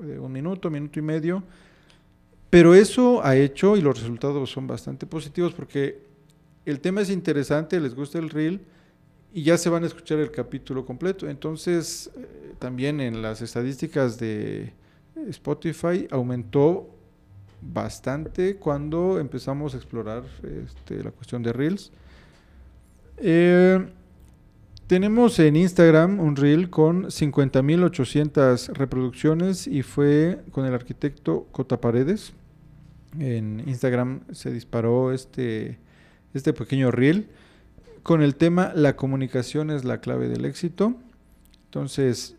B: de un minuto, minuto y medio, pero eso ha hecho y los resultados son bastante positivos porque el tema es interesante, les gusta el reel, y ya se van a escuchar el capítulo completo. Entonces, eh, también en las estadísticas de Spotify aumentó bastante cuando empezamos a explorar este, la cuestión de Reels. Eh, tenemos en Instagram un Reel con 50.800 reproducciones y fue con el arquitecto Cota Paredes. En Instagram se disparó este, este pequeño Reel con el tema La comunicación es la clave del éxito. Entonces,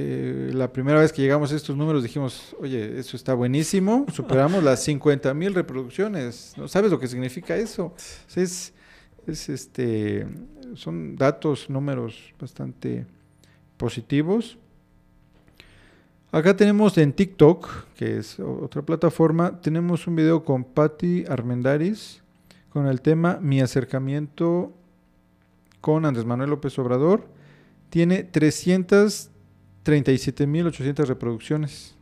B: eh, la primera vez que llegamos a estos números dijimos, oye, eso está buenísimo, superamos las 50 mil reproducciones. ¿No sabes lo que significa eso? es, es, este, son datos, números bastante positivos. Acá tenemos en TikTok, que es otra plataforma, tenemos un video con Patti Armendaris con el tema Mi acercamiento con Andrés Manuel López Obrador, tiene 337.800 reproducciones,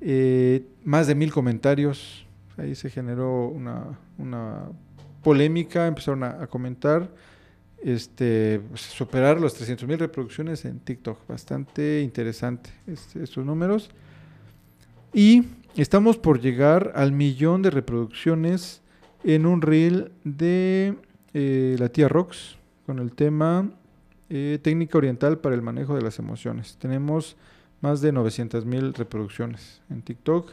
B: eh, más de mil comentarios. Ahí se generó una, polémica, empezaron a, comentar, este, pues, superar las 300.000 reproducciones en TikTok. Bastante interesante este, estos números. Y estamos por llegar al millón de reproducciones en un reel de eh, la tía Rox, con el tema eh, técnica oriental para el manejo de las emociones. Tenemos más de 900 mil reproducciones en TikTok.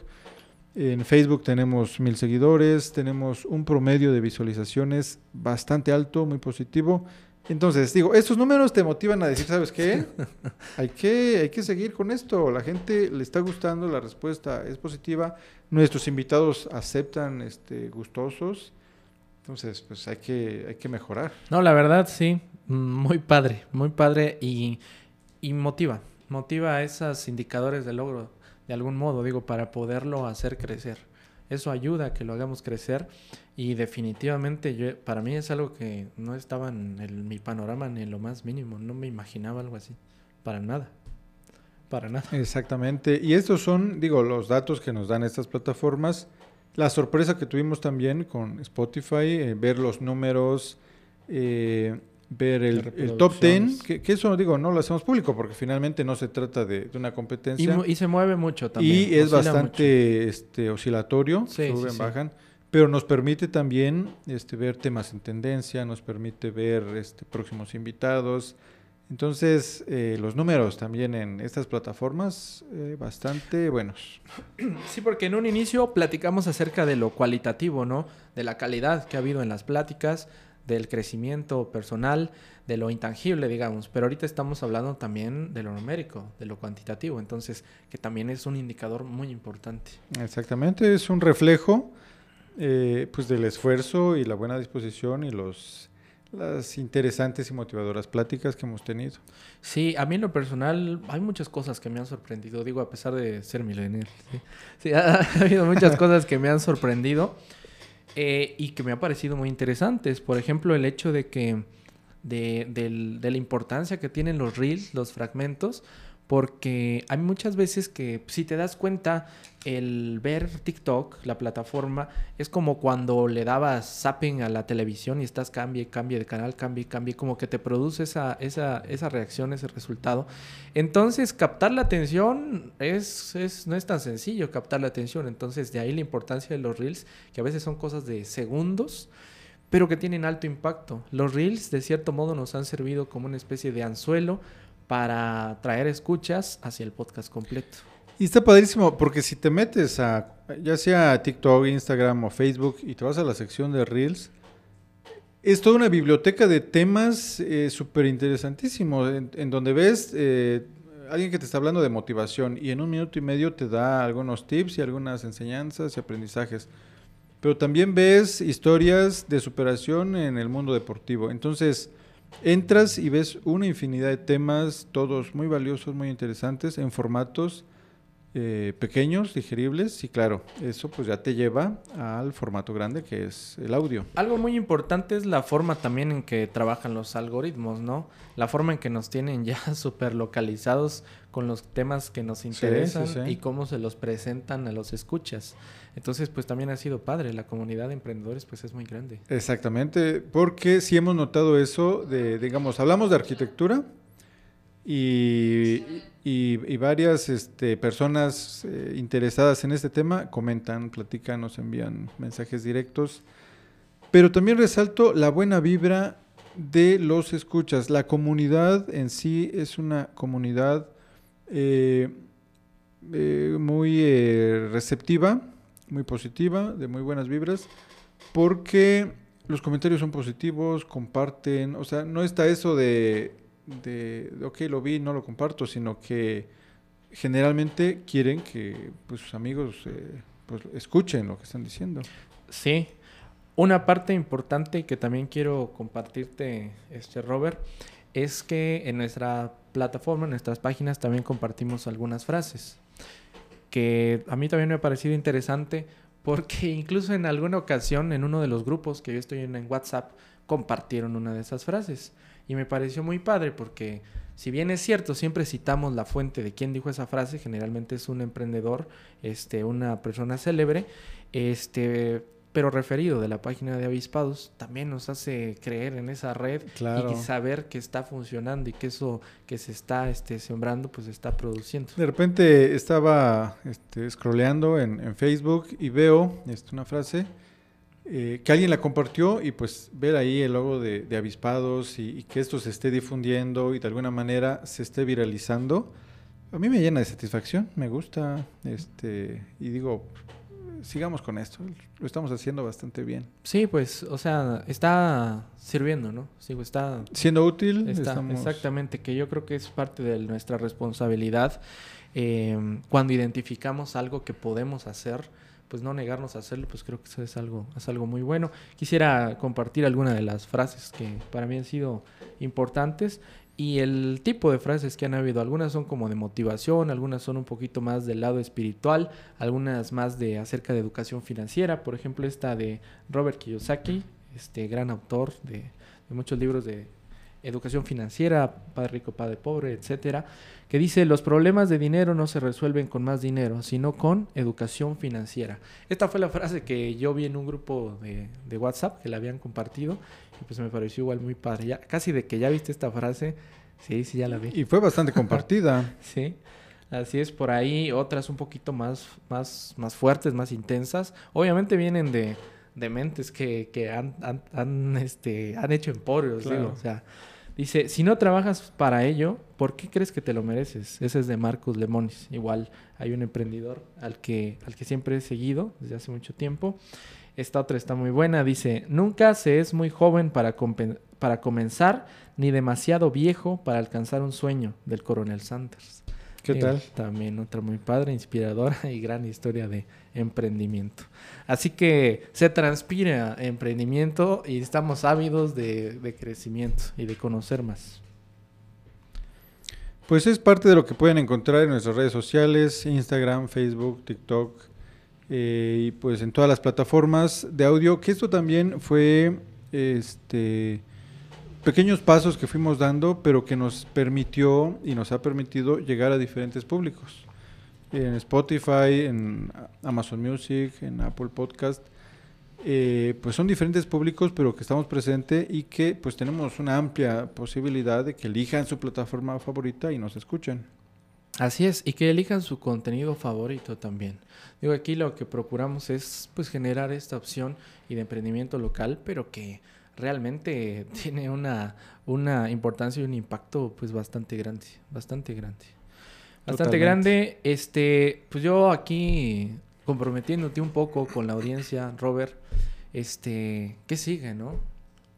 B: En Facebook tenemos mil seguidores, tenemos un promedio de visualizaciones bastante alto, muy positivo. Entonces, digo, estos números te motivan a decir, ¿sabes qué? [LAUGHS] hay, que, hay que seguir con esto. La gente le está gustando, la respuesta es positiva. Nuestros invitados aceptan este, gustosos. Entonces, pues hay que, hay que mejorar.
A: No, la verdad sí, muy padre, muy padre y, y motiva, motiva a esos indicadores de logro de algún modo, digo, para poderlo hacer crecer. Eso ayuda a que lo hagamos crecer y definitivamente para mí es algo que no estaba en mi panorama ni en lo más mínimo, no me imaginaba algo así, para nada. Para nada.
B: Exactamente. Y estos son, digo, los datos que nos dan estas plataformas la sorpresa que tuvimos también con Spotify, eh, ver los números, eh, ver el, top 10, que, eso digo, no lo hacemos público porque finalmente no se trata de, una competencia.
A: Y, se mueve mucho también.
B: Y es bastante este, oscilatorio, suben, bajan, pero nos permite también este, ver temas en tendencia, nos permite ver este, próximos invitados. Entonces, eh, los números también en estas plataformas, eh, bastante buenos. [CLEARS THROAT]
A: Sí, porque en un inicio platicamos acerca de lo cualitativo, ¿no? De la calidad que ha habido en las pláticas, del crecimiento personal, de lo intangible, digamos. Pero ahorita estamos hablando también de lo numérico, de lo cuantitativo. Entonces, que también es un indicador muy importante.
B: Exactamente, es un reflejo eh, pues del esfuerzo y la buena disposición y los las interesantes y motivadoras pláticas que hemos tenido.
A: Sí, a mí en lo personal hay muchas cosas que me han sorprendido, digo, a pesar de ser millennial. Sí, [LAUGHS] ha, habido muchas cosas que me han sorprendido eh, y que me han parecido muy interesantes. Por ejemplo, el hecho de que, de, de la importancia que tienen los reels, los fragmentos, porque hay muchas veces que si te das cuenta el ver TikTok, la plataforma, es como cuando le dabas zapping a la televisión y estás cambie, cambie de canal, cambie, cambie, como que te produce esa, esa, esa reacción, ese resultado. Entonces, captar la atención es, es, no es tan sencillo captar la atención. Entonces, de ahí la importancia de los reels, que a veces son cosas de segundos, pero que tienen alto impacto. Los reels, de cierto modo, nos han servido como una especie de anzuelo para traer escuchas hacia el podcast completo.
B: Y está padrísimo, porque si te metes a, ya sea TikTok, Instagram o Facebook, y te vas a la sección de Reels, es toda una biblioteca de temas eh, súper interesantísimos, en, donde ves eh, alguien que te está hablando de motivación y en un minuto y medio te da algunos tips y algunas enseñanzas y aprendizajes. Pero también ves historias de superación en el mundo deportivo. Entonces, Entras y ves una infinidad de temas, todos muy valiosos, muy interesantes, en formatos eh, pequeños, digeribles, y claro, eso pues ya te lleva al formato grande que es el audio.
A: Algo muy importante es la forma también en que trabajan los algoritmos, ¿no? La forma en que nos tienen ya [LAUGHS] súper localizados con los temas que nos interesan y cómo se los presentan a los escuchas. Entonces, pues también ha sido padre, la comunidad de emprendedores pues es muy grande.
B: Exactamente, porque sí hemos notado eso de, digamos, hablamos de arquitectura y, varias este, personas eh, interesadas en este tema comentan, platican, nos envían mensajes directos, pero también resalto la buena vibra de los escuchas. La comunidad en sí es una comunidad eh, eh, muy receptiva muy positiva, de muy buenas vibras, porque los comentarios son positivos, comparten, o sea, no está eso de, de, ok, lo vi, no lo comparto, sino que generalmente quieren que pues, sus amigos eh, pues, escuchen lo que están diciendo.
A: Sí, una parte importante que también quiero compartirte, este Robert, es que en nuestra plataforma, en nuestras páginas, también compartimos algunas frases que a mí también me ha parecido interesante porque [LAUGHS] incluso en alguna ocasión en uno de los grupos que yo estoy en, en WhatsApp compartieron una de esas frases y me pareció muy padre porque si bien es cierto, siempre citamos la fuente de quién dijo esa frase, generalmente es un emprendedor, este, una persona célebre, este, pero referido de la página de avispados, también nos hace creer en esa red y saber que está funcionando y que eso que se está este, sembrando, pues está produciendo.
B: De repente estaba este, scrolleando en, Facebook y veo este, una frase eh, que alguien la compartió y pues ver ahí el logo de, avispados y, y, que esto se esté difundiendo y de alguna manera se esté viralizando, a mí me llena de satisfacción, me gusta, este, y digo, sigamos con esto. Lo estamos haciendo bastante bien.
A: Sí, pues, o sea, está sirviendo, ¿no? Sí, está
B: siendo útil.
A: Exactamente, que yo creo que es parte de nuestra responsabilidad em, cuando identificamos algo que podemos hacer pues no negarnos a hacerlo, pues creo que eso es algo, es algo muy bueno. Quisiera compartir alguna de las frases que para mí han sido importantes y el tipo de frases que han habido, algunas son como de motivación, algunas son un poquito más del lado espiritual, algunas más de acerca de educación financiera, por ejemplo esta de Robert Kiyosaki, este gran autor de, de muchos libros de educación financiera, padre rico, padre pobre, etcétera, que dice los problemas de dinero no se resuelven con más dinero, sino con educación financiera. Esta fue la frase que yo vi en un grupo de, de WhatsApp que la habían compartido y pues me pareció igual muy padre. Ya, casi de que ya viste esta frase, sí, sí, ya la vi.
B: Y fue bastante [LAUGHS] compartida.
A: sí. Así es, por ahí otras un poquito más, más, más fuertes, más intensas. Obviamente vienen de, de mentes que, que han, han, han, este, han hecho emporios, digo. O sea, Dice, si no trabajas para ello, ¿por qué crees que te lo mereces? Ese es de Marcus Lemonis. Igual hay un emprendedor al que, al que siempre he seguido desde hace mucho tiempo. Esta otra está muy buena. Dice, nunca se es muy joven para, para comenzar, ni demasiado viejo para alcanzar un sueño del coronel Sanders.
B: ¿Qué tal?
A: También otra muy padre, inspiradora [LAUGHS] y gran historia de emprendimiento. Así que se transpira emprendimiento y estamos ávidos de, crecimiento y de conocer más.
B: Pues es parte de lo que pueden encontrar en nuestras redes sociales, Instagram, Facebook, TikTok eh, y pues en todas las plataformas de audio, que esto también fue este pequeños pasos que fuimos dando, pero que nos permitió y nos ha permitido llegar a diferentes públicos. En Spotify, en Amazon Music, en Apple Podcast, eh, pues son diferentes públicos, pero que estamos presentes y que pues tenemos una amplia posibilidad de que elijan su plataforma favorita y nos escuchen.
A: Así es, y que elijan su contenido favorito también. Digo, aquí lo que procuramos es pues generar esta opción y de emprendimiento local, pero que realmente [LAUGHS] tiene una, una importancia y un impacto pues bastante grande, bastante grande. Bastante grande. Este, pues yo aquí comprometiéndote un poco con la audiencia, Robert, este, ¿qué sigue, no?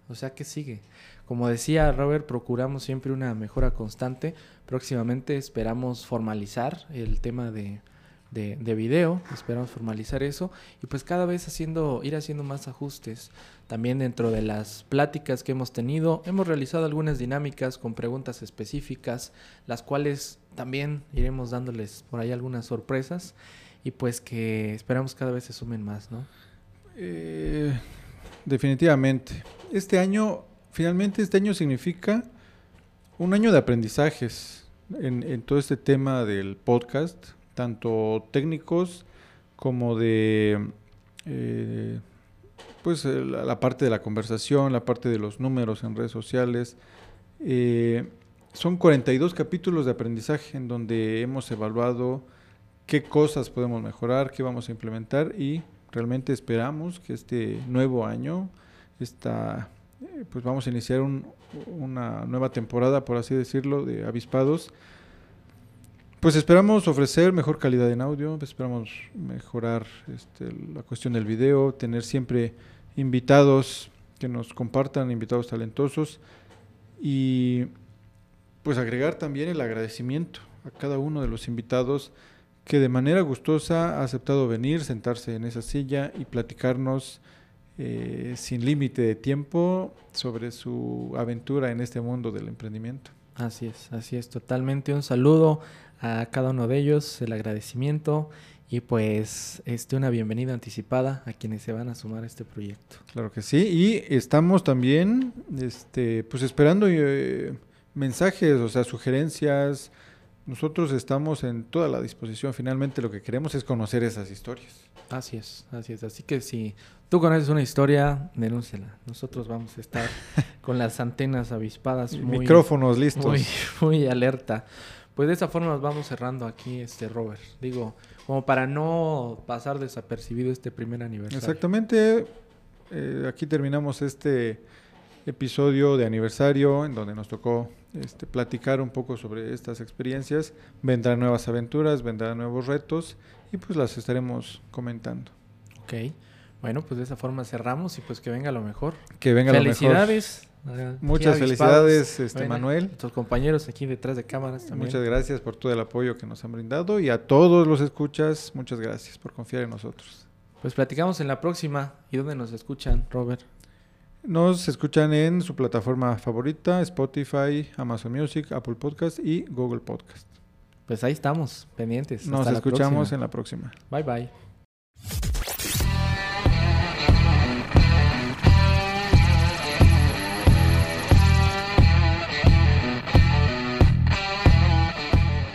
A: O sea, ¿qué sigue? Como decía Robert, procuramos siempre una mejora constante. Próximamente esperamos formalizar el tema de, de, de, video, esperamos formalizar eso y pues cada vez haciendo, ir haciendo más ajustes. También dentro de las pláticas que hemos tenido, hemos realizado algunas dinámicas con preguntas específicas, las cuales también iremos dándoles por ahí algunas sorpresas y pues que esperamos cada vez se sumen más, ¿no?
B: Eh, definitivamente. Este año, finalmente este año significa un año de aprendizajes en, en todo este tema del podcast tanto técnicos como de eh, pues eh, la, parte de la conversación, la parte de los números en redes sociales. Eh, son 42 capítulos de aprendizaje en donde hemos evaluado qué cosas podemos mejorar, qué vamos a implementar y realmente esperamos que este nuevo año, esta, pues vamos a iniciar una nueva temporada, por así decirlo, de avispados pues esperamos ofrecer mejor calidad en audio, esperamos mejorar este, la cuestión del video, tener siempre invitados que nos compartan, invitados talentosos y pues agregar también el agradecimiento a cada uno de los invitados que de manera gustosa ha aceptado venir, sentarse en esa silla y platicarnos eh, sin límite de tiempo sobre su aventura en este mundo del emprendimiento.
A: Así es, así es, totalmente un saludo a cada uno de ellos, el agradecimiento y pues este, una bienvenida anticipada a quienes se van a sumar a este proyecto.
B: Claro que sí, y estamos también este, pues esperando eh, mensajes, o sea, sugerencias. Nosotros estamos en toda la disposición. Finalmente lo que queremos es conocer esas historias.
A: Así es, así es. Así que si tú conoces una historia, denúncela. Nosotros vamos a estar [LAUGHS] con las antenas avispadas.
B: Muy, Micrófonos listos.
A: Muy, [LAUGHS] muy alerta. Pues de esa forma nos vamos cerrando aquí, este Robert. Digo, como para no pasar desapercibido este primer aniversario.
B: Exactamente. Eh, aquí terminamos este episodio de aniversario en donde nos tocó este, platicar un poco sobre estas experiencias. Vendrán nuevas aventuras, vendrán nuevos retos y pues las estaremos comentando.
A: Ok. Bueno, pues de esa forma cerramos y pues que venga lo mejor.
B: Que venga lo mejor.
A: Felicidades.
B: Muchas felicidades, este Manuel.
A: Tus compañeros aquí detrás de cámaras también.
B: Muchas gracias por todo el apoyo que nos han brindado y a todos los escuchas, muchas gracias por confiar en nosotros.
A: Pues platicamos en la próxima. ¿Y dónde nos escuchan, Robert?
B: Nos escuchan en su plataforma favorita, Spotify, Amazon Music, Apple Podcast y Google Podcast.
A: Pues ahí estamos, pendientes.
B: Nos escuchamos en la próxima.
A: Bye bye.